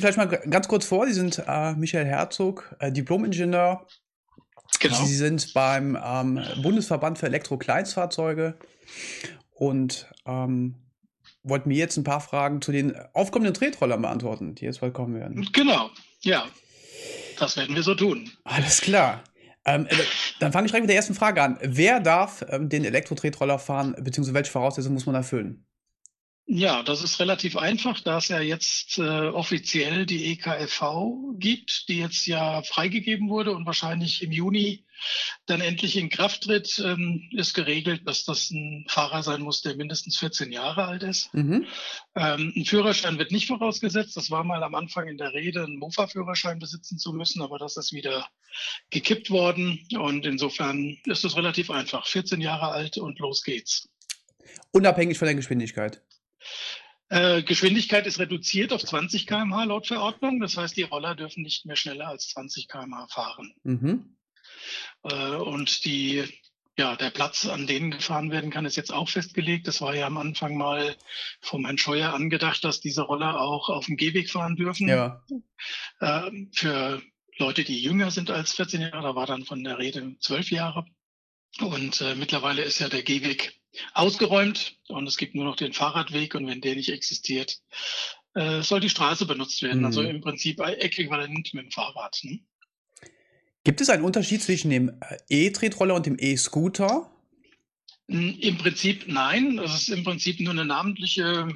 sich vielleicht mal ganz kurz vor. Sie sind äh, Michael Herzog, äh, Diplom-Ingenieur. Genau. Sie sind beim ähm, Bundesverband für Elektro-Kleinstfahrzeuge und ähm, wollten mir jetzt ein paar Fragen zu den aufkommenden Tretrollern beantworten, die jetzt bald kommen werden. Genau, ja. Das werden wir so tun. Alles klar. Ähm, äh, dann fange ich direkt mit der ersten Frage an. Wer darf ähm, den Elektro-Tretroller fahren, beziehungsweise welche Voraussetzungen muss man erfüllen? Ja, das ist relativ einfach, da es ja jetzt äh, offiziell die EKFV gibt, die jetzt ja freigegeben wurde und wahrscheinlich im Juni dann endlich in Kraft tritt, ähm, ist geregelt, dass das ein Fahrer sein muss, der mindestens 14 Jahre alt ist. Mhm. Ähm, ein Führerschein wird nicht vorausgesetzt. Das war mal am Anfang in der Rede, einen Mofa-Führerschein besitzen zu müssen, aber das ist wieder gekippt worden. Und insofern ist es relativ einfach. 14 Jahre alt und los geht's. Unabhängig von der Geschwindigkeit. Äh, Geschwindigkeit ist reduziert auf 20 km/h laut Verordnung. Das heißt, die Roller dürfen nicht mehr schneller als 20 km/h fahren. Mhm. Äh, und die, ja, der Platz, an denen gefahren werden kann, ist jetzt auch festgelegt. Das war ja am Anfang mal vom Herrn Scheuer angedacht, dass diese Roller auch auf dem Gehweg fahren dürfen. Ja. Äh, für Leute, die jünger sind als 14 Jahre, da war dann von der Rede 12 Jahre. Und äh, mittlerweile ist ja der Gehweg ausgeräumt und es gibt nur noch den Fahrradweg und wenn der nicht existiert, äh, soll die Straße benutzt werden. Also mhm. Also im Prinzip äquivalent mit dem Fahrrad. Ne? Gibt es einen Unterschied zwischen dem äh, E-Tretroller und dem E-Scooter? Im Prinzip nein. Es ist im Prinzip nur eine namentliche,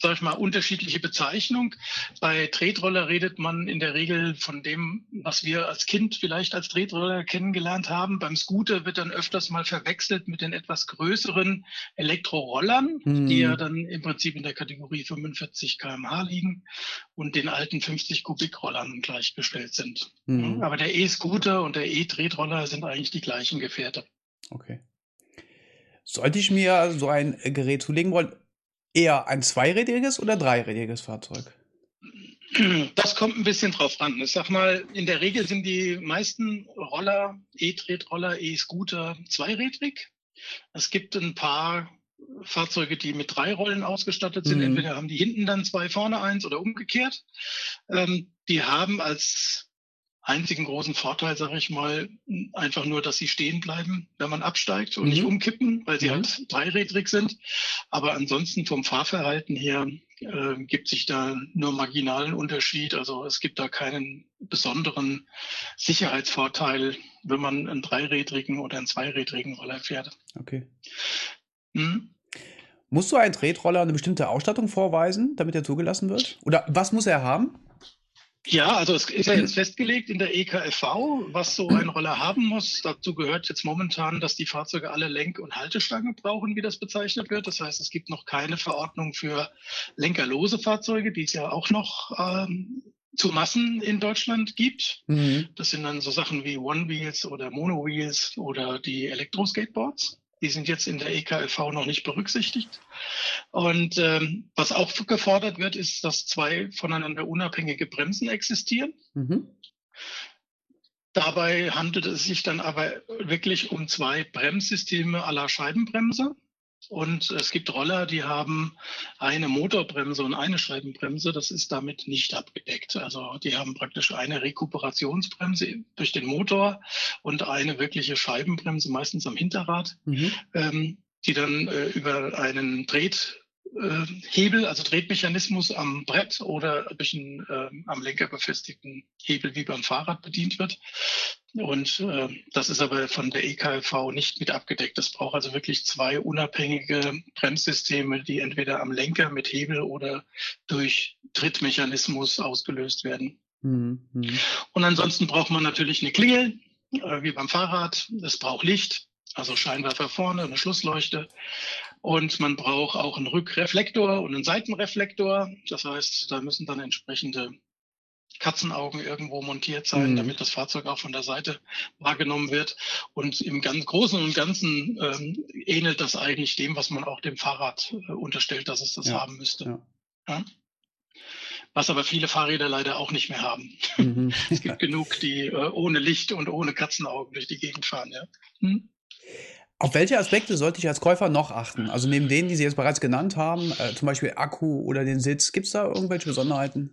sag ich mal, unterschiedliche Bezeichnung. Bei Tretroller redet man in der Regel von dem, was wir als Kind vielleicht als Tretroller kennengelernt haben. Beim Scooter wird dann öfters mal verwechselt mit den etwas größeren Elektrorollern, mhm. die ja dann im Prinzip in der Kategorie 45 kmh liegen und den alten 50 Kubikrollern gleichgestellt sind. Mhm. Aber der E-Scooter und der E-Tretroller sind eigentlich die gleichen Gefährte. Okay. Sollte ich mir so ein Gerät zulegen wollen, eher ein zweirädriges oder dreirädriges Fahrzeug? Das kommt ein bisschen drauf an. Ich sag mal, in der Regel sind die meisten Roller, E-Tretroller, E-Scooter zweirädrig. Es gibt ein paar Fahrzeuge, die mit drei Rollen ausgestattet sind. Mhm. Entweder haben die hinten dann zwei, vorne eins oder umgekehrt. Ähm, die haben als einzigen großen Vorteil, sage ich mal, einfach nur, dass sie stehen bleiben, wenn man absteigt und mhm. nicht umkippen, weil sie mhm. halt dreirädrig sind. Aber ansonsten vom Fahrverhalten her äh, gibt sich da nur marginalen Unterschied. Also es gibt da keinen besonderen Sicherheitsvorteil, wenn man einen dreirädrigen oder einen zweirädrigen Roller fährt. Okay. Hm? Musst du einen Tretroller eine bestimmte Ausstattung vorweisen, damit er zugelassen wird? Oder was muss er haben? Ja, also es ist ja jetzt festgelegt in der EKFV, was so ein Roller haben muss. Dazu gehört jetzt momentan, dass die Fahrzeuge alle Lenk- und Haltestangen brauchen, wie das bezeichnet wird. Das heißt, es gibt noch keine Verordnung für lenkerlose Fahrzeuge, die es ja auch noch ähm, zu Massen in Deutschland gibt. Mhm. Das sind dann so Sachen wie One Wheels oder Mono Wheels oder die Elektroskateboards. Die sind jetzt in der EKLV noch nicht berücksichtigt. Und ähm, was auch gefordert wird, ist, dass zwei voneinander unabhängige Bremsen existieren. Mhm. Dabei handelt es sich dann aber wirklich um zwei Bremssysteme aller Scheibenbremse. Und es gibt Roller, die haben eine Motorbremse und eine Scheibenbremse. Das ist damit nicht abgedeckt. Also die haben praktisch eine Rekuperationsbremse durch den Motor und eine wirkliche Scheibenbremse, meistens am Hinterrad, mhm. ähm, die dann äh, über einen Dreht äh, Hebel, also Drehmechanismus am Brett oder durch einen äh, am Lenker befestigten Hebel wie beim Fahrrad bedient wird. Und äh, das ist aber von der EKLV nicht mit abgedeckt. Es braucht also wirklich zwei unabhängige Bremssysteme, die entweder am Lenker mit Hebel oder durch Trittmechanismus ausgelöst werden. Mhm. Und ansonsten braucht man natürlich eine Klingel, äh, wie beim Fahrrad. Es braucht Licht, also Scheinwerfer vorne, eine Schlussleuchte. Und man braucht auch einen Rückreflektor und einen Seitenreflektor. Das heißt, da müssen dann entsprechende Katzenaugen irgendwo montiert sein, mhm. damit das Fahrzeug auch von der Seite wahrgenommen wird. Und im ganz Großen und Ganzen ähm, ähnelt das eigentlich dem, was man auch dem Fahrrad äh, unterstellt, dass es das ja. haben müsste. Ja. Ja? Was aber viele Fahrräder leider auch nicht mehr haben. Mhm. es gibt genug, die äh, ohne Licht und ohne Katzenaugen durch die Gegend fahren. Hm? Auf welche Aspekte sollte ich als Käufer noch achten? Also neben denen, die Sie jetzt bereits genannt haben, äh, zum Beispiel Akku oder den Sitz, gibt es da irgendwelche Besonderheiten?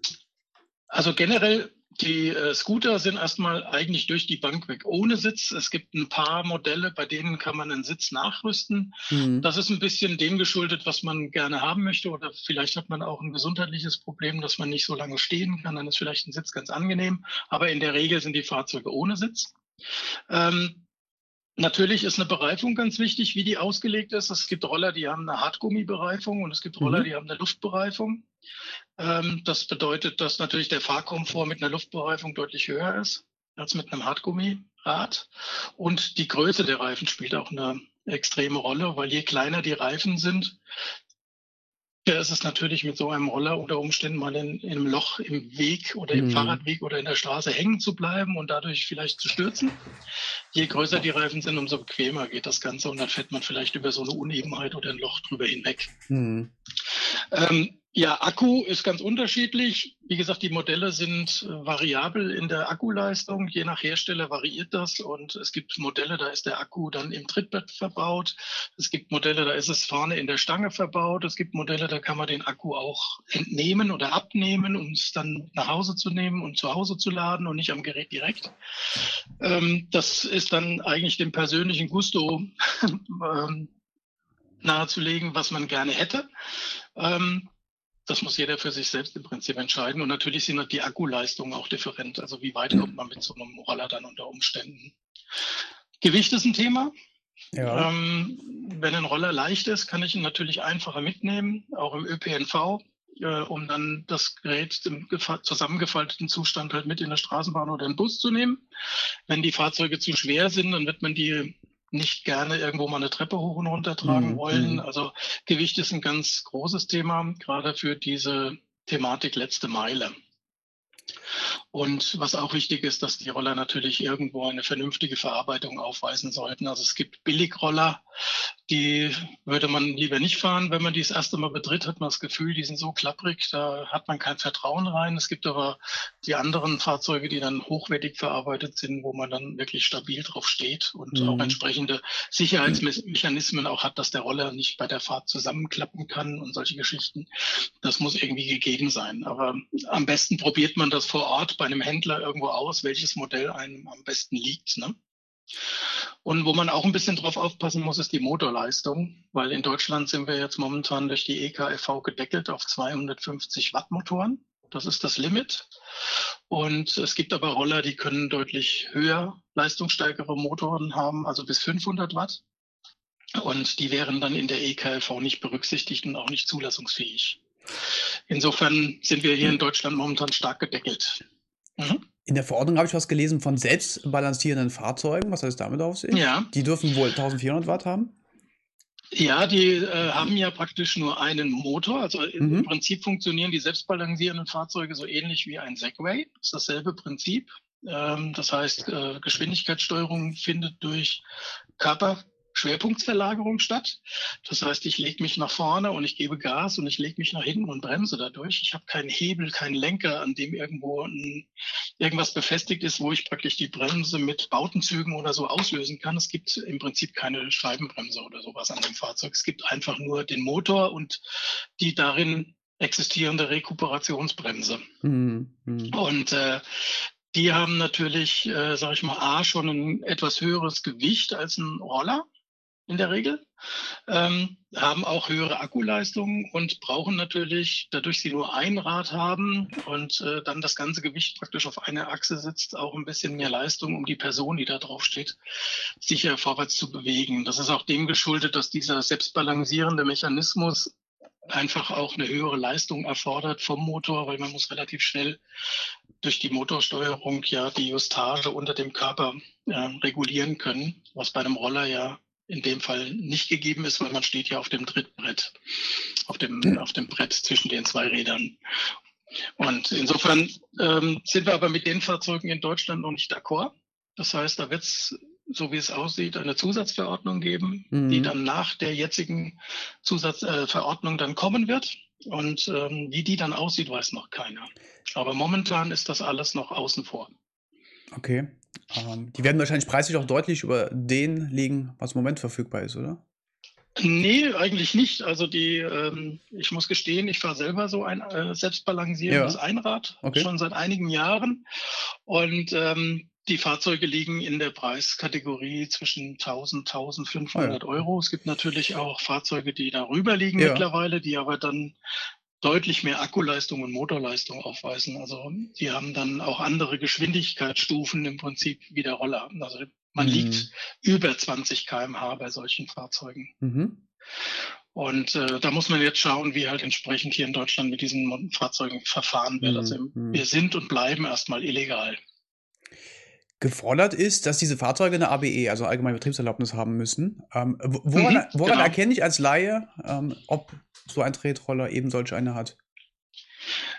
Also generell die äh, Scooter sind erstmal eigentlich durch die Bank weg ohne Sitz. Es gibt ein paar Modelle, bei denen kann man einen Sitz nachrüsten. Mhm. Das ist ein bisschen dem geschuldet, was man gerne haben möchte. Oder vielleicht hat man auch ein gesundheitliches Problem, dass man nicht so lange stehen kann. Dann ist vielleicht ein Sitz ganz angenehm. Aber in der Regel sind die Fahrzeuge ohne Sitz. Ähm, Natürlich ist eine Bereifung ganz wichtig, wie die ausgelegt ist. Es gibt Roller, die haben eine Hartgummibereifung und es gibt Roller, mhm. die haben eine Luftbereifung. Ähm, das bedeutet, dass natürlich der Fahrkomfort mit einer Luftbereifung deutlich höher ist als mit einem Hartgummirad. Und die Größe der Reifen spielt auch eine extreme Rolle, weil je kleiner die Reifen sind, ja, ist es natürlich mit so einem Roller unter Umständen mal in, in einem Loch im Weg oder im mhm. Fahrradweg oder in der Straße hängen zu bleiben und dadurch vielleicht zu stürzen. Je größer die Reifen sind, umso bequemer geht das Ganze und dann fährt man vielleicht über so eine Unebenheit oder ein Loch drüber hinweg. Mhm. Ähm, ja, Akku ist ganz unterschiedlich. Wie gesagt, die Modelle sind äh, variabel in der Akkuleistung. Je nach Hersteller variiert das. Und es gibt Modelle, da ist der Akku dann im Trittbett verbaut. Es gibt Modelle, da ist es vorne in der Stange verbaut. Es gibt Modelle, da kann man den Akku auch entnehmen oder abnehmen, um es dann nach Hause zu nehmen und zu Hause zu laden und nicht am Gerät direkt. Ähm, das ist dann eigentlich dem persönlichen Gusto ähm, nahezulegen, was man gerne hätte. Ähm, das muss jeder für sich selbst im Prinzip entscheiden. Und natürlich sind die Akkuleistungen auch different. Also wie weit kommt man mit so einem Roller dann unter Umständen? Gewicht ist ein Thema. Ja. Ähm, wenn ein Roller leicht ist, kann ich ihn natürlich einfacher mitnehmen, auch im ÖPNV, äh, um dann das Gerät im zusammengefalteten Zustand halt mit in der Straßenbahn oder im Bus zu nehmen. Wenn die Fahrzeuge zu schwer sind, dann wird man die nicht gerne irgendwo mal eine Treppe hoch und runter tragen mhm. wollen. Mhm. Also Gewicht ist ein ganz großes Thema, gerade für diese Thematik letzte Meile. Und was auch wichtig ist, dass die Roller natürlich irgendwo eine vernünftige Verarbeitung aufweisen sollten. Also es gibt Billigroller, die würde man lieber nicht fahren. Wenn man die das erste Mal betritt, hat man das Gefühl, die sind so klapprig, da hat man kein Vertrauen rein. Es gibt aber die anderen Fahrzeuge, die dann hochwertig verarbeitet sind, wo man dann wirklich stabil drauf steht und mhm. auch entsprechende Sicherheitsmechanismen auch hat, dass der Roller nicht bei der Fahrt zusammenklappen kann und solche Geschichten. Das muss irgendwie gegeben sein. Aber am besten probiert man das vor Ort bei einem Händler irgendwo aus, welches Modell einem am besten liegt. Ne? Und wo man auch ein bisschen drauf aufpassen muss, ist die Motorleistung, weil in Deutschland sind wir jetzt momentan durch die EKFV gedeckelt auf 250 Watt Motoren. Das ist das Limit. Und es gibt aber Roller, die können deutlich höher leistungsstärkere Motoren haben, also bis 500 Watt. Und die wären dann in der EKLV nicht berücksichtigt und auch nicht zulassungsfähig. Insofern sind wir hier in Deutschland momentan stark gedeckelt. Mhm. In der Verordnung habe ich was gelesen von selbstbalancierenden Fahrzeugen. Was heißt damit auf sich? Ja. Die dürfen wohl 1400 Watt haben? Ja, die äh, haben ja praktisch nur einen Motor. Also mhm. im Prinzip funktionieren die selbstbalancierenden Fahrzeuge so ähnlich wie ein Segway. Das ist dasselbe Prinzip. Ähm, das heißt, äh, Geschwindigkeitssteuerung findet durch Körper Schwerpunktverlagerung statt. Das heißt, ich lege mich nach vorne und ich gebe Gas und ich lege mich nach hinten und bremse dadurch. Ich habe keinen Hebel, keinen Lenker, an dem irgendwo ein, irgendwas befestigt ist, wo ich praktisch die Bremse mit Bautenzügen oder so auslösen kann. Es gibt im Prinzip keine Scheibenbremse oder sowas an dem Fahrzeug. Es gibt einfach nur den Motor und die darin existierende Rekuperationsbremse. Mhm. mhm. Und äh, die haben natürlich, äh, sage ich mal, A, schon ein etwas höheres Gewicht als ein Roller in der Regel, ähm, haben auch höhere Akkuleistungen und brauchen natürlich, dadurch sie nur ein Rad haben und äh, dann das ganze Gewicht praktisch auf einer Achse sitzt, auch ein bisschen mehr Leistung, um die Person, die da drauf steht, sicher vorwärts zu bewegen. Das ist auch dem geschuldet, dass dieser selbstbalancierende Mechanismus einfach auch eine höhere Leistung erfordert vom Motor, weil man muss relativ schnell durch die Motorsteuerung ja die Justage unter dem Körper äh, regulieren können, was bei einem Roller ja in dem Fall nicht gegeben ist, weil man steht ja auf dem Trittbrett, auf dem, hm. auf dem Brett zwischen den zwei Rädern. Und insofern ähm, sind wir aber mit den Fahrzeugen in Deutschland noch nicht d'accord. Das heißt, da wird es, so wie es aussieht, eine Zusatzverordnung geben, mhm. die dann nach der jetzigen Zusatzverordnung äh, dann kommen wird. Und ähm, wie die dann aussieht, weiß noch keiner. Aber momentan ist das alles noch außen vor. Okay. Ähm, die werden wahrscheinlich preislich auch deutlich über den liegen, was im Moment verfügbar ist, oder? Nee, eigentlich nicht. Also die, ähm, ich muss gestehen, ich fahre selber so ein äh, selbstbalancierendes ja. Einrad okay. schon seit einigen Jahren. Und ähm, die Fahrzeuge liegen in der Preiskategorie zwischen 1000, 1500 oh ja. Euro. Es gibt natürlich auch Fahrzeuge, die darüber liegen ja. mittlerweile, die aber dann deutlich mehr Akkuleistung und Motorleistung aufweisen. Also die haben dann auch andere Geschwindigkeitsstufen im Prinzip wie der Roller. Also man mhm. liegt über 20 kmh bei solchen Fahrzeugen. Mhm. Und äh, da muss man jetzt schauen, wie halt entsprechend hier in Deutschland mit diesen Fahrzeugen verfahren wird. Also mhm. wir sind und bleiben erstmal illegal. Gefordert ist, dass diese Fahrzeuge eine ABE, also allgemeine Betriebserlaubnis haben müssen. Ähm, woran, mhm, woran genau. erkenne ich als Laie, ähm, ob so ein Tretroller eben solch eine hat?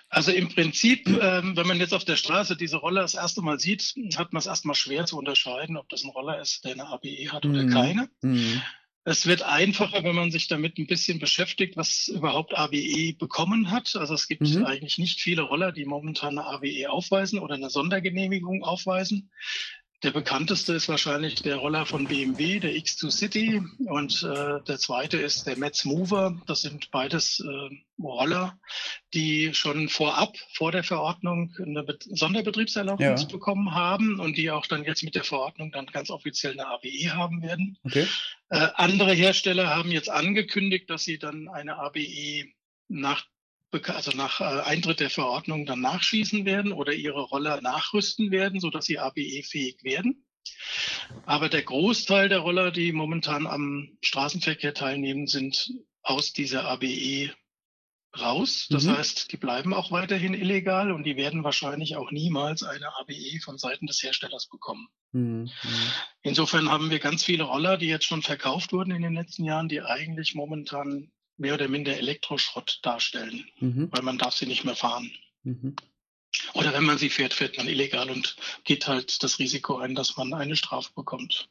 Also im Prinzip, ähm, wenn man jetzt auf der Straße diese Roller das erste Mal sieht, hat man es erstmal schwer zu unterscheiden, ob das ein Roller ist, der eine ABE hat oder mhm. keine. Mhm. Es wird einfacher, wenn man sich damit ein bisschen beschäftigt, was überhaupt ABE bekommen hat. Also es gibt mhm. eigentlich nicht viele Roller, die momentan eine ABE aufweisen oder eine Sondergenehmigung aufweisen. Der bekannteste ist wahrscheinlich der Roller von BMW, der X2 City. Und äh, der zweite ist der Metz Mover. Das sind beides äh, Roller, die schon vorab, vor der Verordnung, eine Be Sonderbetriebserlaubnis ja. bekommen haben und die auch dann jetzt mit der Verordnung dann ganz offiziell eine ABE haben werden. Okay. Äh, andere Hersteller haben jetzt angekündigt, dass sie dann eine ABE nach also nach äh, Eintritt der Verordnung dann nachschießen werden oder ihre Roller nachrüsten werden, sodass sie ABE-fähig werden. Aber der Großteil der Roller, die momentan am Straßenverkehr teilnehmen, sind aus dieser ABE raus. Das mhm. heißt, die bleiben auch weiterhin illegal und die werden wahrscheinlich auch niemals eine ABE von Seiten des Herstellers bekommen. Mhm. Insofern haben wir ganz viele Roller, die jetzt schon verkauft wurden in den letzten Jahren, die eigentlich momentan mehr oder minder Elektroschrott darstellen, mhm. weil man darf sie nicht mehr fahren. Mhm. Oder wenn man sie fährt, fährt man illegal und geht halt das Risiko ein, dass man eine Strafe bekommt.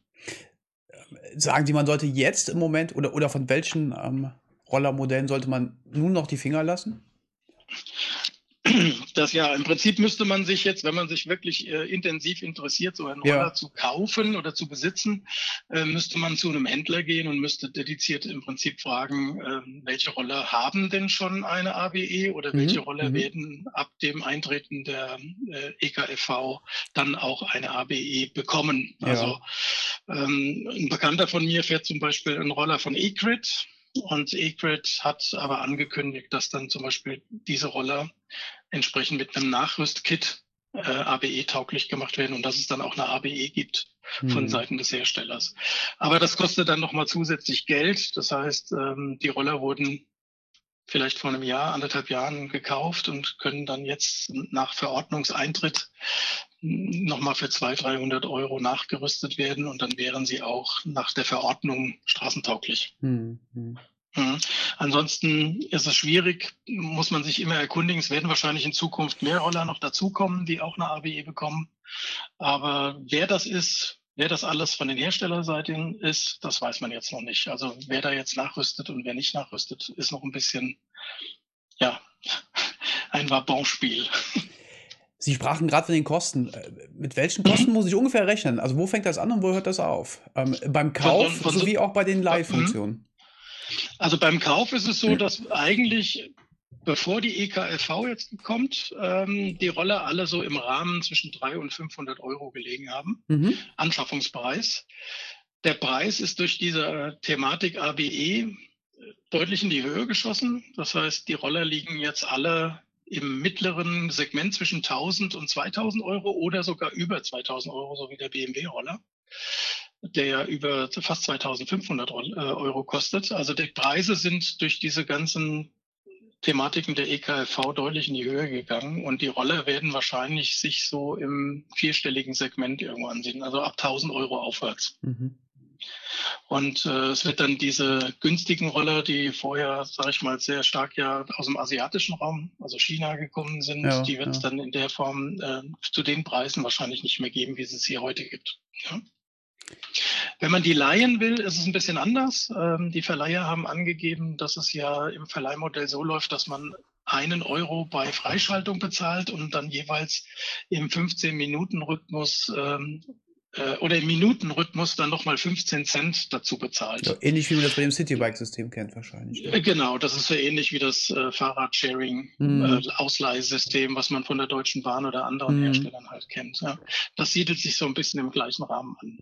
Sagen Sie, man sollte jetzt im Moment oder, oder von welchen ähm, Rollermodellen sollte man nun noch die Finger lassen? Das ja, im Prinzip müsste man sich jetzt, wenn man sich wirklich äh, intensiv interessiert, so einen Roller ja. zu kaufen oder zu besitzen, äh, müsste man zu einem Händler gehen und müsste dediziert im Prinzip fragen, äh, welche Roller haben denn schon eine ABE oder mhm. welche Roller mhm. werden ab dem Eintreten der äh, EKFV dann auch eine ABE bekommen. Ja. Also ähm, ein Bekannter von mir fährt zum Beispiel einen Roller von eCrit und eGrid hat aber angekündigt, dass dann zum Beispiel diese Roller entsprechend mit einem Nachrüstkit äh, ABE tauglich gemacht werden und dass es dann auch eine ABE gibt von mhm. Seiten des Herstellers. Aber das kostet dann nochmal zusätzlich Geld. Das heißt, ähm, die Roller wurden vielleicht vor einem Jahr, anderthalb Jahren gekauft und können dann jetzt nach Verordnungseintritt nochmal für 200, 300 Euro nachgerüstet werden und dann wären sie auch nach der Verordnung straßentauglich. Mhm. Mhm. Ansonsten ist es schwierig, muss man sich immer erkundigen. Es werden wahrscheinlich in Zukunft mehr Roller noch dazukommen, die auch eine ABE bekommen. Aber wer das ist, wer das alles von den Herstellerseiten ist, das weiß man jetzt noch nicht. Also wer da jetzt nachrüstet und wer nicht nachrüstet, ist noch ein bisschen, ja, ein Wabonspiel. Sie sprachen gerade von den Kosten. Äh, mit welchen Kosten muss ich ungefähr rechnen? Also wo fängt das an und wo hört das auf? Ähm, beim Kauf von, von, sowie auch bei den Live-Funktionen? Also beim Kauf ist es so, dass eigentlich bevor die EKLV jetzt kommt, ähm, die Roller alle so im Rahmen zwischen 300 und 500 Euro gelegen haben. Mhm. Anschaffungspreis. Der Preis ist durch diese Thematik ABE deutlich in die Höhe geschossen. Das heißt, die Roller liegen jetzt alle im mittleren Segment zwischen 1000 und 2000 Euro oder sogar über 2000 Euro, so wie der BMW-Roller, der ja über fast 2500 äh, Euro kostet. Also die Preise sind durch diese ganzen Thematiken der EKLV deutlich in die Höhe gegangen und die Roller werden wahrscheinlich sich so im vierstelligen Segment irgendwo ansehen, also ab 1000 Euro aufwärts. Mhm. Und äh, es wird dann diese günstigen Roller, die vorher, sage ich mal, sehr stark ja aus dem asiatischen Raum, also China gekommen sind, ja, die wird es ja. dann in der Form äh, zu den Preisen wahrscheinlich nicht mehr geben, wie es es hier heute gibt. Ja? Wenn man die leihen will, ist es ein bisschen anders. Ähm, die Verleiher haben angegeben, dass es ja im Verleihmodell so läuft, dass man einen Euro bei Freischaltung bezahlt und dann jeweils im 15-Minuten-Rhythmus ähm, äh, oder im Minutenrhythmus dann nochmal 15 Cent dazu bezahlt. Ja, ähnlich wie man das bei dem Citybike-System kennt wahrscheinlich. Ne? Genau, das ist so ähnlich wie das äh, Fahrradsharing-Ausleihsystem, mhm. äh, was man von der Deutschen Bahn oder anderen mhm. Herstellern halt kennt. Ja. Das siedelt sich so ein bisschen im gleichen Rahmen an.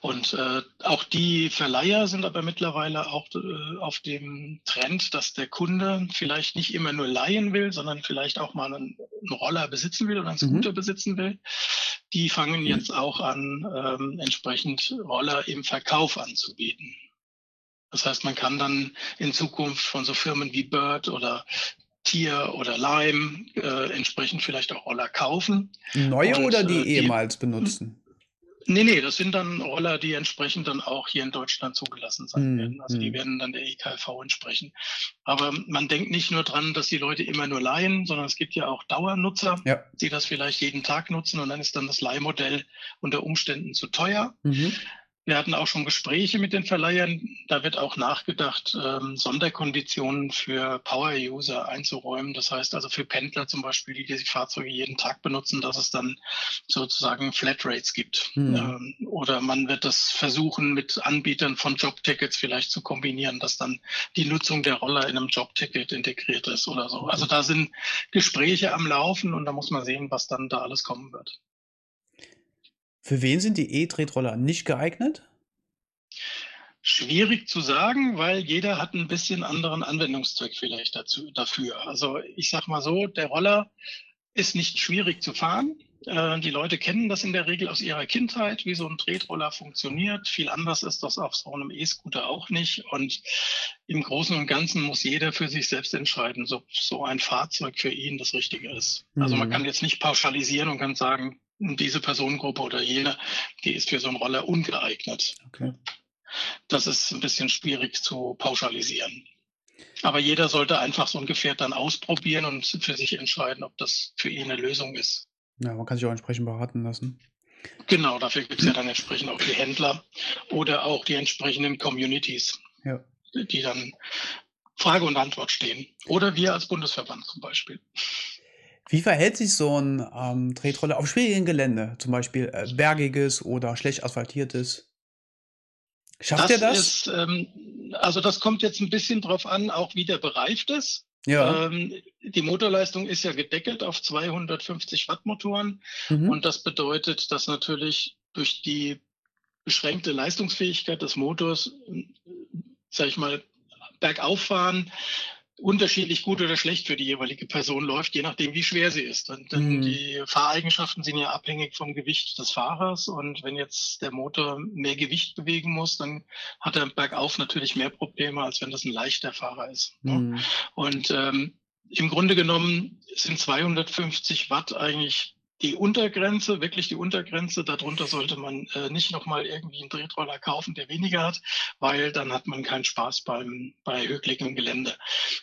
Und äh, auch die Verleiher sind aber mittlerweile auch äh, auf dem Trend, dass der Kunde vielleicht nicht immer nur leihen will, sondern vielleicht auch mal einen, einen Roller besitzen will oder einen Scooter mhm. besitzen will. Die fangen jetzt auch an, ähm, entsprechend Roller im Verkauf anzubieten. Das heißt, man kann dann in Zukunft von so Firmen wie Bird oder Tier oder Lime äh, entsprechend vielleicht auch Roller kaufen. Neue und, oder die äh, ehemals benutzen? Nee, nee, das sind dann Roller, die entsprechend dann auch hier in Deutschland zugelassen sein mm, werden. Also die hm. werden dann der EKV entsprechen. Aber man denkt nicht nur dran, dass die Leute immer nur leihen, sondern es gibt ja auch Dauernutzer, ja. die das vielleicht jeden Tag nutzen und dann ist dann das Leihmodell unter Umständen zu teuer. Mhm. Wir hatten auch schon Gespräche mit den Verleihern. Da wird auch nachgedacht, ähm, Sonderkonditionen für Power-User einzuräumen. Das heißt also für Pendler zum Beispiel, die die Fahrzeuge jeden Tag benutzen, dass es dann sozusagen Flatrates gibt. Mhm. Ähm, oder man wird das versuchen, mit Anbietern von Jobtickets vielleicht zu kombinieren, dass dann die Nutzung der Roller in einem Jobticket integriert ist oder so. Also da sind Gespräche am Laufen und da muss man sehen, was dann da alles kommen wird. Für wen sind die E-Tretroller nicht geeignet? Schwierig zu sagen, weil jeder hat ein bisschen anderen Anwendungszweck vielleicht dazu, dafür. Also ich sag mal so, der Roller ist nicht schwierig zu fahren. Äh, die Leute kennen das in der Regel aus ihrer Kindheit, wie so ein Tretroller funktioniert. Viel anders ist das auf so einem E-Scooter auch nicht. Und im Großen und Ganzen muss jeder für sich selbst entscheiden, ob so ein Fahrzeug für ihn das Richtige ist. Also man mhm. kann jetzt nicht pauschalisieren und kann sagen, diese Personengruppe oder jene, die ist für so einen Roller ungeeignet. Okay. Das ist ein bisschen schwierig zu pauschalisieren. Aber jeder sollte einfach so ein Gefährt dann ausprobieren und für sich entscheiden, ob das für ihn eine Lösung ist. Ja, man kann sich auch entsprechend beraten lassen. Genau, dafür gibt es ja dann entsprechend auch die Händler oder auch die entsprechenden Communities, ja. die dann Frage und Antwort stehen. Oder wir als Bundesverband zum Beispiel. Wie verhält sich so ein ähm, Tretroller auf schwierigen Gelände, zum Beispiel äh, bergiges oder schlecht asphaltiertes? Schafft er das? Ist, ähm, also das kommt jetzt ein bisschen drauf an, auch wie der bereift ist. Ja. Ähm, die Motorleistung ist ja gedeckelt auf 250 Watt Motoren mhm. und das bedeutet, dass natürlich durch die beschränkte Leistungsfähigkeit des Motors, sag ich mal, bergauf fahren, unterschiedlich gut oder schlecht für die jeweilige Person läuft, je nachdem, wie schwer sie ist. Und mhm. die Fahreigenschaften sind ja abhängig vom Gewicht des Fahrers. Und wenn jetzt der Motor mehr Gewicht bewegen muss, dann hat er bergauf natürlich mehr Probleme, als wenn das ein leichter Fahrer ist. Ne? Mhm. Und ähm, im Grunde genommen sind 250 Watt eigentlich die Untergrenze, wirklich die Untergrenze. Darunter sollte man äh, nicht nochmal irgendwie einen Tretroller kaufen, der weniger hat, weil dann hat man keinen Spaß beim, bei hügeligem Gelände.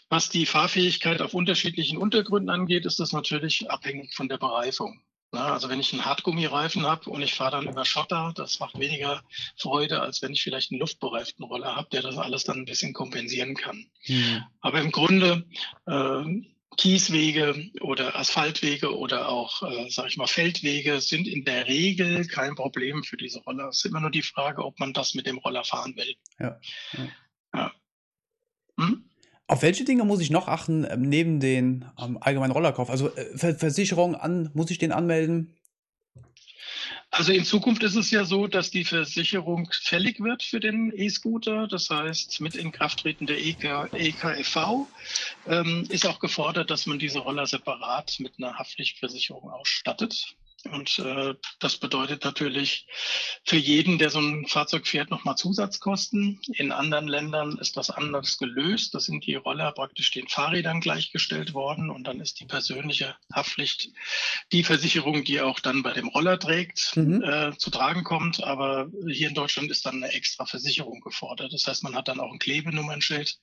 Was die Fahrfähigkeit auf unterschiedlichen Untergründen angeht, ist das natürlich abhängig von der Bereifung. Na, also wenn ich einen Hartgummireifen habe und ich fahre dann über Schotter, das macht weniger Freude, als wenn ich vielleicht einen luftbereiften Roller habe, der das alles dann ein bisschen kompensieren kann. Mhm. Aber im Grunde äh, Kieswege oder Asphaltwege oder auch, äh, sage ich mal, Feldwege sind in der Regel kein Problem für diese Roller. Es ist immer nur die Frage, ob man das mit dem Roller fahren will. Ja. ja. ja. Hm? Auf welche Dinge muss ich noch achten ähm, neben den ähm, allgemeinen Rollerkauf? Also äh, Versicherung an, muss ich den anmelden? Also in Zukunft ist es ja so, dass die Versicherung fällig wird für den E-Scooter. Das heißt, mit Inkrafttreten der EK, EKFV ähm, ist auch gefordert, dass man diese Roller separat mit einer Haftpflichtversicherung ausstattet. Und äh, das bedeutet natürlich für jeden, der so ein Fahrzeug fährt, nochmal Zusatzkosten. In anderen Ländern ist das anders gelöst. Da sind die Roller praktisch den Fahrrädern gleichgestellt worden und dann ist die persönliche Haftpflicht die Versicherung, die auch dann bei dem Roller trägt, mhm. äh, zu tragen kommt. Aber hier in Deutschland ist dann eine extra Versicherung gefordert. Das heißt, man hat dann auch ein Klebenummernschild,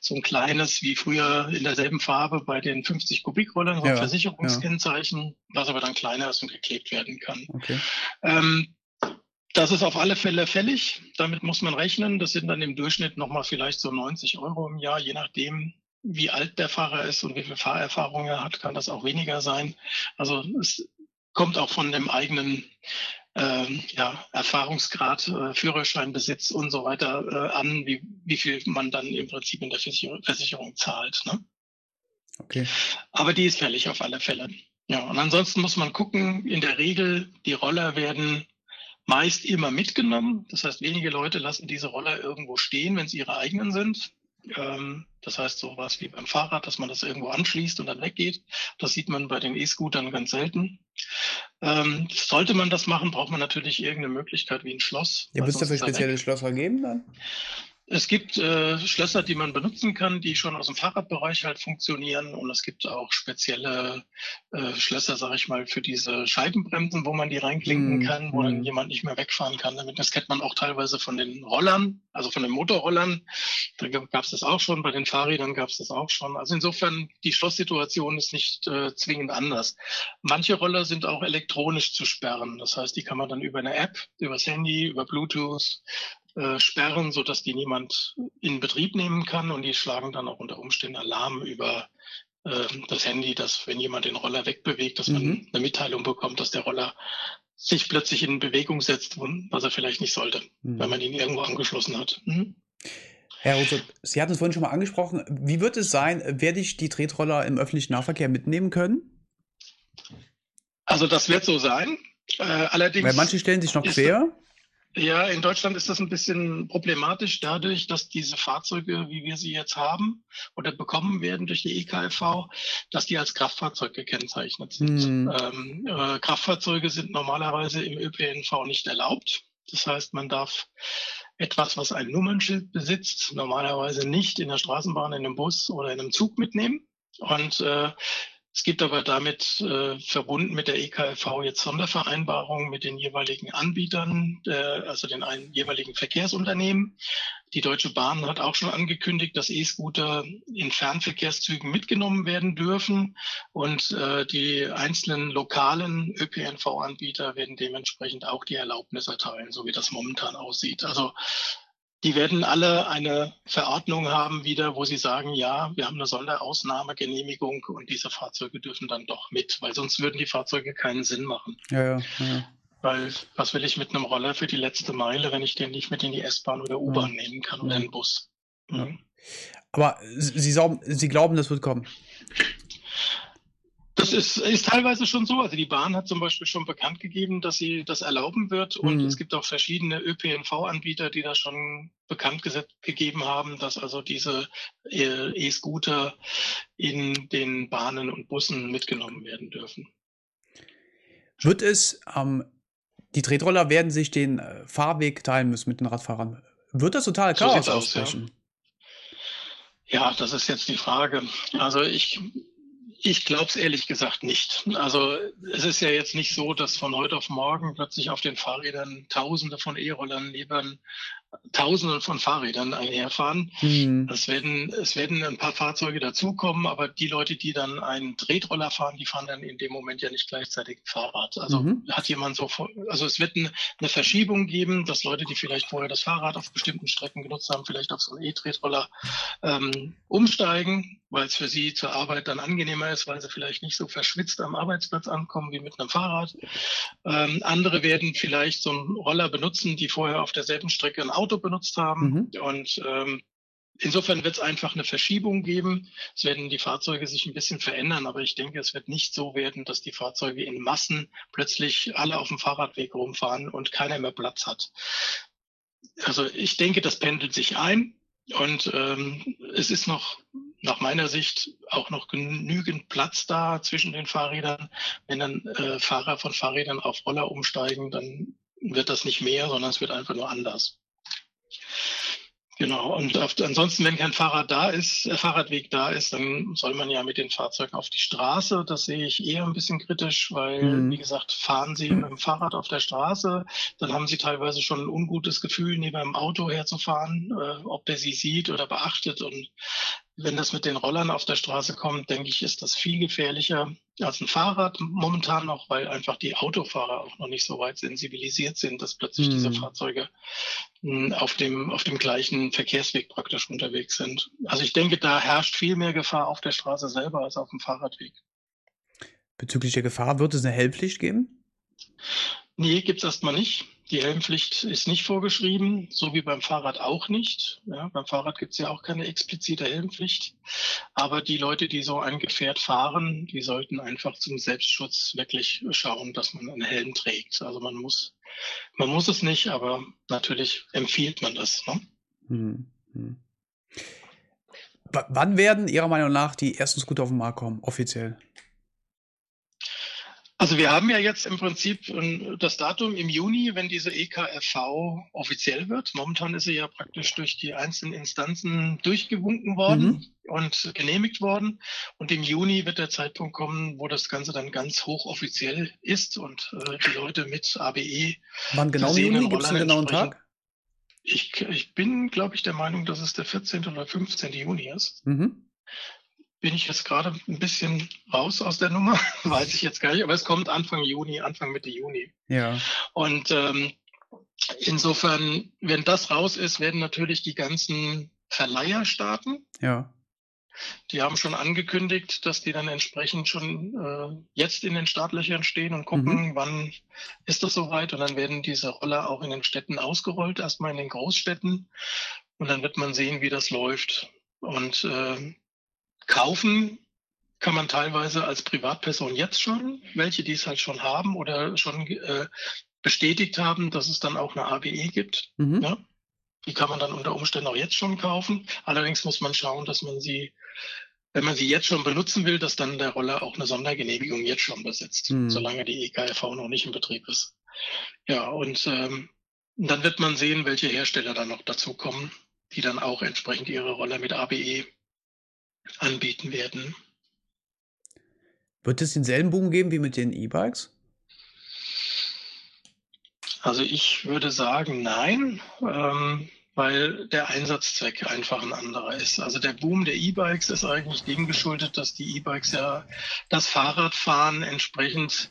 so ein kleines wie früher in derselben Farbe bei den 50 Kubikrollern, so ein ja, Versicherungskennzeichen, ja. was aber dann kleiner ist und geklebt werden kann. Okay. Ähm, das ist auf alle Fälle fällig. Damit muss man rechnen. Das sind dann im Durchschnitt nochmal vielleicht so 90 Euro im Jahr, je nachdem, wie alt der Fahrer ist und wie viel Fahrerfahrung er hat, kann das auch weniger sein. Also es kommt auch von dem eigenen ähm, ja, Erfahrungsgrad, äh, Führerscheinbesitz und so weiter äh, an, wie, wie viel man dann im Prinzip in der Versicherung, Versicherung zahlt. Ne? Okay. Aber die ist fällig auf alle Fälle. Ja, und ansonsten muss man gucken, in der Regel, die Roller werden meist immer mitgenommen. Das heißt, wenige Leute lassen diese Roller irgendwo stehen, wenn sie ihre eigenen sind. Ähm, das heißt, sowas wie beim Fahrrad, dass man das irgendwo anschließt und dann weggeht. Das sieht man bei den E-Scootern ganz selten. Ähm, sollte man das machen, braucht man natürlich irgendeine Möglichkeit wie ein Schloss. Ja, wird es dafür spezielle Schlösser geben dann? Es gibt äh, Schlösser, die man benutzen kann, die schon aus dem Fahrradbereich halt funktionieren. Und es gibt auch spezielle äh, Schlösser, sage ich mal, für diese Scheibenbremsen, wo man die reinklinken mm. kann, wo dann mhm. jemand nicht mehr wegfahren kann. Damit das kennt man auch teilweise von den Rollern, also von den Motorrollern. Da gab es das auch schon, bei den Fahrrädern gab es das auch schon. Also insofern, die Schlosssituation ist nicht äh, zwingend anders. Manche Roller sind auch elektronisch zu sperren. Das heißt, die kann man dann über eine App, übers Handy, über Bluetooth äh, sperren, sodass die niemand in Betrieb nehmen kann und die schlagen dann auch unter Umständen Alarm über äh, das Handy, dass wenn jemand den Roller wegbewegt, dass mhm. man eine Mitteilung bekommt, dass der Roller sich plötzlich in Bewegung setzt, was er vielleicht nicht sollte, mhm. weil man ihn irgendwo angeschlossen hat. Mhm. Herr Rothe, Sie hatten es vorhin schon mal angesprochen. Wie wird es sein, werde ich die Tretroller im öffentlichen Nahverkehr mitnehmen können? Also das wird so sein. Äh, allerdings. Weil manche stellen sich noch quer. Ja, in Deutschland ist das ein bisschen problematisch dadurch, dass diese Fahrzeuge, wie wir sie jetzt haben oder bekommen werden durch die EKFV, dass die als Kraftfahrzeug gekennzeichnet sind. Mhm. Ähm, äh, Kraftfahrzeuge sind normalerweise im ÖPNV nicht erlaubt. Das heißt, man darf etwas, was ein Nummernschild besitzt, normalerweise nicht in der Straßenbahn, in einem Bus oder in einem Zug mitnehmen. Und äh, es gibt aber damit äh, verbunden mit der EKFV jetzt Sondervereinbarungen mit den jeweiligen Anbietern, äh, also den einen jeweiligen Verkehrsunternehmen. Die Deutsche Bahn hat auch schon angekündigt, dass E-Scooter in Fernverkehrszügen mitgenommen werden dürfen und äh, die einzelnen lokalen ÖPNV-Anbieter werden dementsprechend auch die Erlaubnis erteilen, so wie das momentan aussieht. Also die werden alle eine Verordnung haben wieder, wo sie sagen, ja, wir haben eine Sonderausnahmegenehmigung und diese Fahrzeuge dürfen dann doch mit, weil sonst würden die Fahrzeuge keinen Sinn machen. Ja, ja, ja. Weil was will ich mit einem Roller für die letzte Meile, wenn ich den nicht mit in die S-Bahn oder U-Bahn ja. nehmen kann oder in den Bus? Mhm. Aber Sie, Sie glauben, das wird kommen? Das ist, ist teilweise schon so. Also die Bahn hat zum Beispiel schon bekannt gegeben, dass sie das erlauben wird. Und mhm. es gibt auch verschiedene ÖPNV-Anbieter, die das schon bekannt gegeben haben, dass also diese äh, E-Scooter in den Bahnen und Bussen mitgenommen werden dürfen. Wird es, ähm, die Tretroller werden sich den äh, Fahrweg teilen müssen mit den Radfahrern. Wird das total Chaos so ausbrechen? Ja. ja, das ist jetzt die Frage. Also ich ich glaube es ehrlich gesagt nicht. Also es ist ja jetzt nicht so, dass von heute auf morgen plötzlich auf den Fahrrädern Tausende von E-Rollern neben Tausenden von Fahrrädern einherfahren. Mhm. Es, werden, es werden ein paar Fahrzeuge dazukommen, aber die Leute, die dann einen Tretroller fahren, die fahren dann in dem Moment ja nicht gleichzeitig Fahrrad. Also mhm. hat jemand so, also es wird eine, eine Verschiebung geben, dass Leute, die vielleicht vorher das Fahrrad auf bestimmten Strecken genutzt haben, vielleicht auf so einen E-Tretroller ähm, umsteigen, weil es für sie zur Arbeit dann angenehmer ist, weil sie vielleicht nicht so verschwitzt am Arbeitsplatz ankommen wie mit einem Fahrrad. Ähm, andere werden vielleicht so einen Roller benutzen, die vorher auf derselben Strecke ein Auto benutzt haben. Mhm. Und ähm, insofern wird es einfach eine Verschiebung geben. Es werden die Fahrzeuge sich ein bisschen verändern, aber ich denke, es wird nicht so werden, dass die Fahrzeuge in Massen plötzlich alle auf dem Fahrradweg rumfahren und keiner mehr Platz hat. Also ich denke, das pendelt sich ein. Und ähm, es ist noch nach meiner Sicht auch noch genügend Platz da zwischen den Fahrrädern. Wenn dann äh, Fahrer von Fahrrädern auf Roller umsteigen, dann wird das nicht mehr, sondern es wird einfach nur anders. Genau, und auf, ansonsten, wenn kein Fahrrad da ist, äh, Fahrradweg da ist, dann soll man ja mit den Fahrzeugen auf die Straße. Das sehe ich eher ein bisschen kritisch, weil, mhm. wie gesagt, fahren Sie mit dem Fahrrad auf der Straße, dann haben Sie teilweise schon ein ungutes Gefühl, neben einem Auto herzufahren, äh, ob der Sie sieht oder beachtet. Und wenn das mit den Rollern auf der Straße kommt, denke ich, ist das viel gefährlicher als ein Fahrrad momentan noch, weil einfach die Autofahrer auch noch nicht so weit sensibilisiert sind, dass plötzlich mhm. diese Fahrzeuge hm, auf dem, auf dem gleichen Verkehrsweg praktisch unterwegs sind. Also ich denke, da herrscht viel mehr Gefahr auf der Straße selber als auf dem Fahrradweg. Bezüglich der Gefahr, wird es eine Hellpflicht geben? Nee, gibt's erstmal nicht. Die Helmpflicht ist nicht vorgeschrieben, so wie beim Fahrrad auch nicht. Ja, beim Fahrrad gibt's ja auch keine explizite Helmpflicht. Aber die Leute, die so ein Gefährt fahren, die sollten einfach zum Selbstschutz wirklich schauen, dass man einen Helm trägt. Also man muss, man muss es nicht, aber natürlich empfiehlt man das. Ne? Hm, hm. Wann werden Ihrer Meinung nach die ersten Scooter auf den Markt kommen, offiziell? Also wir haben ja jetzt im Prinzip ähm, das Datum im Juni, wenn diese EKFV offiziell wird. Momentan ist sie ja praktisch durch die einzelnen Instanzen durchgewunken worden mhm. und genehmigt worden. Und im Juni wird der Zeitpunkt kommen, wo das Ganze dann ganz hochoffiziell ist und äh, die Leute mit ABE. Wann genau im Juni? Gibt es einen genauen Tag? Ich, ich bin, glaube ich, der Meinung, dass es der 14. oder 15. Juni ist. Mhm bin ich jetzt gerade ein bisschen raus aus der Nummer, weiß ich jetzt gar nicht, aber es kommt Anfang Juni, Anfang Mitte Juni. Ja. Und ähm, insofern, wenn das raus ist, werden natürlich die ganzen Verleiher starten. Ja. Die haben schon angekündigt, dass die dann entsprechend schon äh, jetzt in den Startlöchern stehen und gucken, mhm. wann ist das soweit. Und dann werden diese Roller auch in den Städten ausgerollt, erstmal in den Großstädten. Und dann wird man sehen, wie das läuft. Und äh, Kaufen kann man teilweise als Privatperson jetzt schon, welche die es halt schon haben oder schon äh, bestätigt haben, dass es dann auch eine ABE gibt. Mhm. Ja? Die kann man dann unter Umständen auch jetzt schon kaufen. Allerdings muss man schauen, dass man sie, wenn man sie jetzt schon benutzen will, dass dann der Roller auch eine Sondergenehmigung jetzt schon besitzt, mhm. solange die EKFV noch nicht in Betrieb ist. Ja, und ähm, dann wird man sehen, welche Hersteller dann noch dazu kommen, die dann auch entsprechend ihre Roller mit ABE anbieten werden. Wird es denselben Boom geben wie mit den E-Bikes? Also ich würde sagen, nein, ähm, weil der Einsatzzweck einfach ein anderer ist. Also der Boom der E-Bikes ist eigentlich dem geschuldet, dass die E-Bikes ja das Fahrradfahren entsprechend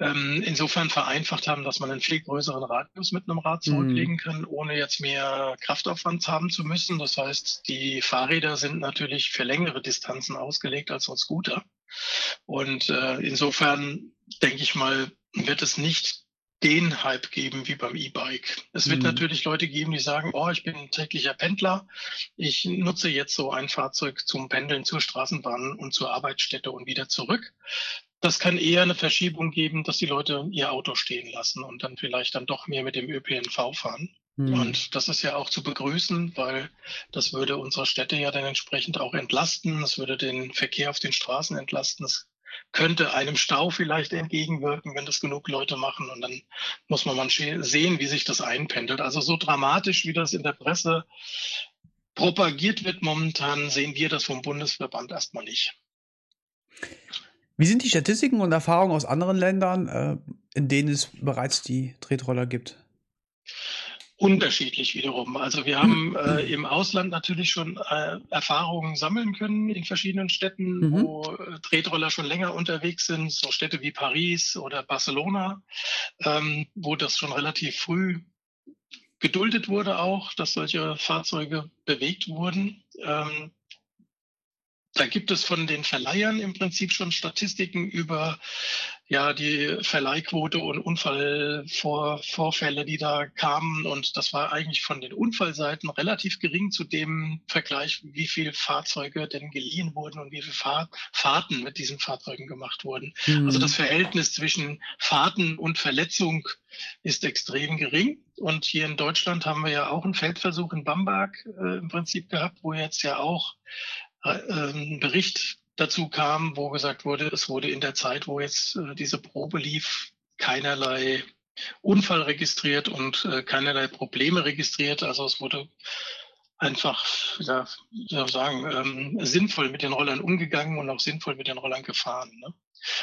ähm, insofern vereinfacht haben, dass man einen viel größeren Radius mit einem Rad zurücklegen mhm. kann, ohne jetzt mehr Kraftaufwand haben zu müssen. Das heißt, die Fahrräder sind natürlich für längere Distanzen ausgelegt als so Scooter. Und äh, insofern denke ich mal, wird es nicht den Hype geben wie beim E-Bike. Es wird mhm. natürlich Leute geben, die sagen, oh, ich bin ein täglicher Pendler. Ich nutze jetzt so ein Fahrzeug zum Pendeln zur Straßenbahn und zur Arbeitsstätte und wieder zurück das kann eher eine Verschiebung geben, dass die Leute ihr Auto stehen lassen und dann vielleicht dann doch mehr mit dem ÖPNV fahren. Hm. Und das ist ja auch zu begrüßen, weil das würde unsere Städte ja dann entsprechend auch entlasten. Es würde den Verkehr auf den Straßen entlasten. Es könnte einem Stau vielleicht entgegenwirken, wenn das genug Leute machen. Und dann muss man mal sehen, wie sich das einpendelt. Also so dramatisch, wie das in der Presse propagiert wird momentan, sehen wir das vom Bundesverband erstmal nicht. Wie sind die Statistiken und Erfahrungen aus anderen Ländern, äh, in denen es bereits die Tretroller gibt? Unterschiedlich wiederum. Also wir haben äh, im Ausland natürlich schon äh, Erfahrungen sammeln können in verschiedenen Städten, mhm. wo äh, Tretroller schon länger unterwegs sind, so Städte wie Paris oder Barcelona, ähm, wo das schon relativ früh geduldet wurde auch, dass solche Fahrzeuge bewegt wurden. Ähm, da gibt es von den Verleihern im Prinzip schon Statistiken über ja die Verleihquote und Unfallvorfälle, die da kamen. Und das war eigentlich von den Unfallseiten relativ gering zu dem Vergleich, wie viele Fahrzeuge denn geliehen wurden und wie viele Fahr Fahrten mit diesen Fahrzeugen gemacht wurden. Mhm. Also das Verhältnis zwischen Fahrten und Verletzung ist extrem gering. Und hier in Deutschland haben wir ja auch einen Feldversuch in Bamberg äh, im Prinzip gehabt, wo jetzt ja auch ein Bericht dazu kam, wo gesagt wurde, es wurde in der Zeit, wo jetzt äh, diese Probe lief, keinerlei Unfall registriert und äh, keinerlei Probleme registriert. Also es wurde einfach, ja, wie soll ich sagen, ähm, sinnvoll mit den Rollern umgegangen und auch sinnvoll mit den Rollern gefahren. Ne?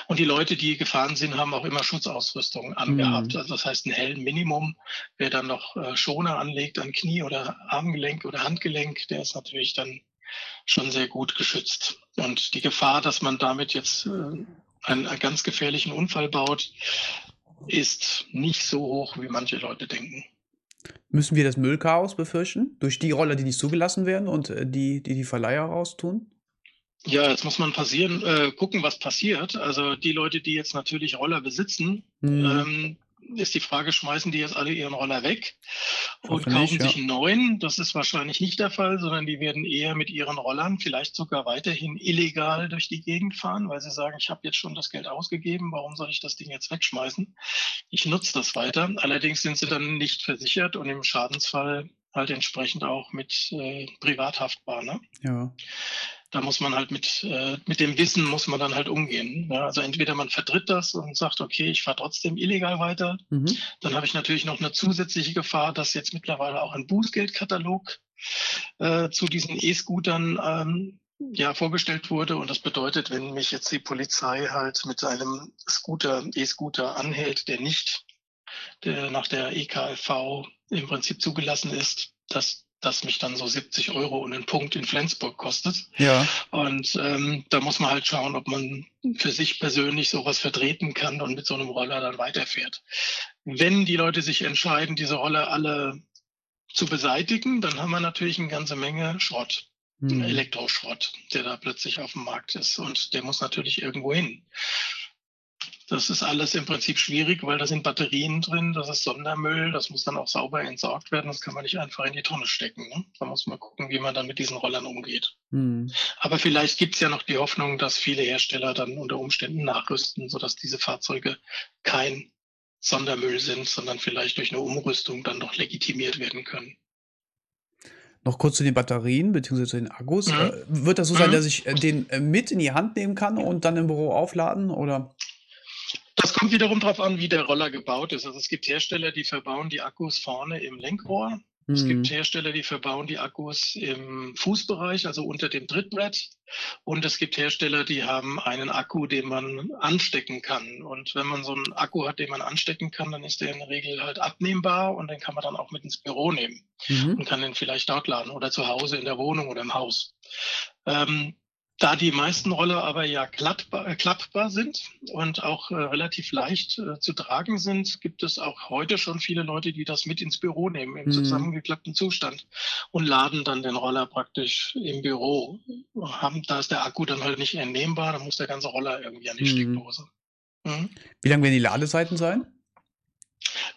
Und die Leute, die gefahren sind, haben auch immer Schutzausrüstung angehabt. Mhm. Also das heißt ein hellen Minimum. Wer dann noch äh, Schoner anlegt an Knie oder Armgelenk oder Handgelenk, der ist natürlich dann schon sehr gut geschützt. Und die Gefahr, dass man damit jetzt äh, einen, ganz gefährlichen Unfall baut, ist nicht so hoch, wie manche Leute denken. Müssen wir das Müllchaos befürchten? Durch die Roller, die nicht zugelassen werden und äh, die, die die Verleiher raustun? Ja, jetzt muss man passieren, äh, gucken, was passiert. Also die Leute, die jetzt natürlich Roller besitzen, mhm. ähm, ist die Frage, schmeißen die jetzt alle ihren Roller weg und kaufen nicht, sich einen neuen? Das ist wahrscheinlich nicht der Fall, sondern die werden eher mit ihren Rollern vielleicht sogar weiterhin illegal durch die Gegend fahren, weil sie sagen, ich habe jetzt schon das Geld ausgegeben, warum soll ich das Ding jetzt wegschmeißen? Ich nutze das weiter. Allerdings sind sie dann nicht versichert und im Schadensfall halt entsprechend auch mit äh, privat haftbar. Ne? Ja da muss man halt mit, äh, mit dem Wissen muss man dann halt umgehen. Ja, also entweder man vertritt das und sagt, okay, ich fahre trotzdem illegal weiter. Mhm. Dann habe ich natürlich noch eine zusätzliche Gefahr, dass jetzt mittlerweile auch ein Bußgeldkatalog äh, zu diesen E-Scootern ähm, ja, vorgestellt wurde. Und das bedeutet, wenn mich jetzt die Polizei halt mit einem Scooter, E-Scooter anhält, der nicht der nach der EKFV im Prinzip zugelassen ist, dass das mich dann so 70 Euro und einen Punkt in Flensburg kostet. Ja. Und ähm, da muss man halt schauen, ob man für sich persönlich sowas vertreten kann und mit so einem Roller dann weiterfährt. Wenn die Leute sich entscheiden, diese Roller alle zu beseitigen, dann haben wir natürlich eine ganze Menge Schrott. Hm. Elektroschrott, der da plötzlich auf dem Markt ist. Und der muss natürlich irgendwo hin. Das ist alles im Prinzip schwierig, weil da sind Batterien drin, das ist Sondermüll, das muss dann auch sauber entsorgt werden, das kann man nicht einfach in die Tonne stecken. Ne? Da muss man gucken, wie man dann mit diesen Rollern umgeht. Mhm. Aber vielleicht gibt es ja noch die Hoffnung, dass viele Hersteller dann unter Umständen nachrüsten, sodass diese Fahrzeuge kein Sondermüll sind, sondern vielleicht durch eine Umrüstung dann doch legitimiert werden können. Noch kurz zu den Batterien bzw. den Akkus. Mhm. Äh, wird das so sein, mhm. dass ich äh, den äh, mit in die Hand nehmen kann und dann im Büro aufladen? Oder? Das kommt wiederum darauf an, wie der Roller gebaut ist. Also es gibt Hersteller, die verbauen die Akkus vorne im Lenkrohr. Mhm. Es gibt mhm. Hersteller, die verbauen die Akkus im Fußbereich, also unter dem Trittbrett. Und es gibt Hersteller, die haben einen Akku, den man anstecken kann. Und wenn man so einen Akku hat, den man anstecken kann, dann ist der in der Regel halt abnehmbar und den kann man dann auch mit ins Büro nehmen mhm. und kann den vielleicht dort laden oder zu Hause in der Wohnung oder im Haus. Ähm, da die meisten Roller aber ja klappbar, äh, klappbar sind und auch äh, relativ leicht äh, zu tragen sind, gibt es auch heute schon viele Leute, die das mit ins Büro nehmen, im mhm. zusammengeklappten Zustand und laden dann den Roller praktisch im Büro. Haben, da ist der Akku dann halt nicht entnehmbar, dann muss der ganze Roller irgendwie an die mhm. Steckdose. Mhm. Wie lang werden die Ladezeiten sein?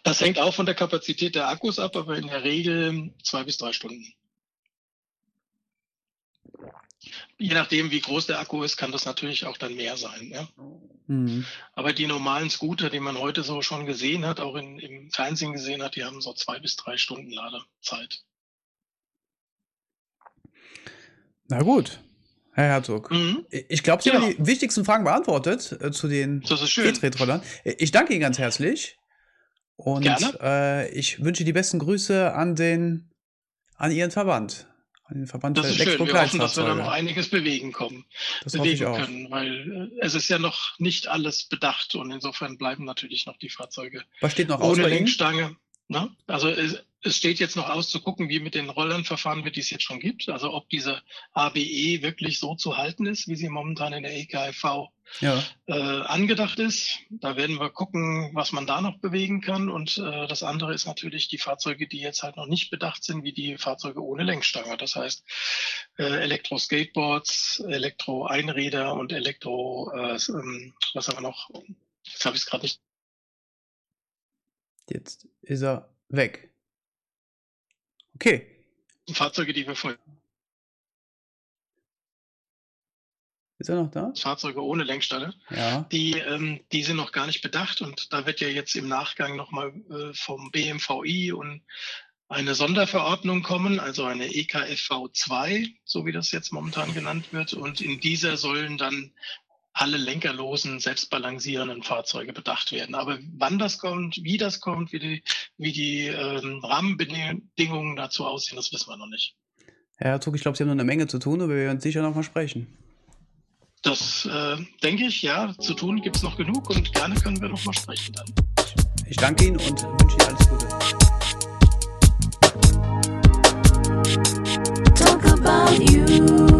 Das hängt auch von der Kapazität der Akkus ab, aber in der Regel zwei bis drei Stunden. Je nachdem, wie groß der Akku ist, kann das natürlich auch dann mehr sein. Ja? Mhm. Aber die normalen Scooter, die man heute so schon gesehen hat, auch in, im Fernsehen gesehen hat, die haben so zwei bis drei Stunden Ladezeit. Na gut, Herr Herzog. Mhm. Ich glaube, Sie ja. haben die wichtigsten Fragen beantwortet äh, zu den E-Tretrollern. Ich danke Ihnen ganz herzlich. Und äh, ich wünsche die besten Grüße an den an Ihren Verband an den Verband das ist schön. Wir hoffen, dass wir da noch einiges bewegen kommen, das bewegen können, weil äh, es ist ja noch nicht alles bedacht und insofern bleiben natürlich noch die Fahrzeuge Was steht noch ohne Lenkstange. Ne? Also es, es, steht jetzt noch aus zu gucken, wie mit den Rollern verfahren wird, die es jetzt schon gibt. Also ob diese ABE wirklich so zu halten ist, wie sie momentan in der EKFV ja. äh, angedacht ist. Da werden wir gucken, was man da noch bewegen kann. Und äh, das andere ist natürlich die Fahrzeuge, die jetzt halt noch nicht bedacht sind, wie die Fahrzeuge ohne Lenkstange. Das heißt äh, Elektro-Skateboards, Elektro-Einräder und Elektro, äh, ähm, was haben wir noch? Jetzt habe ich es gerade nicht. Jetzt ist er weg. Okay. Fahrzeuge, die wir vorher Ist er noch da? Fahrzeuge ohne Lenkstange. Ja. Die, ähm, die sind noch gar nicht bedacht und da wird ja jetzt im Nachgang nochmal äh, vom BMVI und eine Sonderverordnung kommen, also eine EKFV 2, so wie das jetzt momentan genannt wird. Und in dieser sollen dann alle lenkerlosen, selbstbalancierenden Fahrzeuge bedacht werden. Aber wann das kommt, wie das kommt, wie die, wie die ähm, Rahmenbedingungen dazu aussehen, das wissen wir noch nicht. Herr Herzog, ich glaube, Sie haben noch eine Menge zu tun, aber wir werden sicher noch mal sprechen. Das äh, denke ich, ja, zu tun gibt es noch genug und gerne können wir noch mal sprechen dann. Ich danke Ihnen und wünsche Ihnen alles Gute. Talk about you.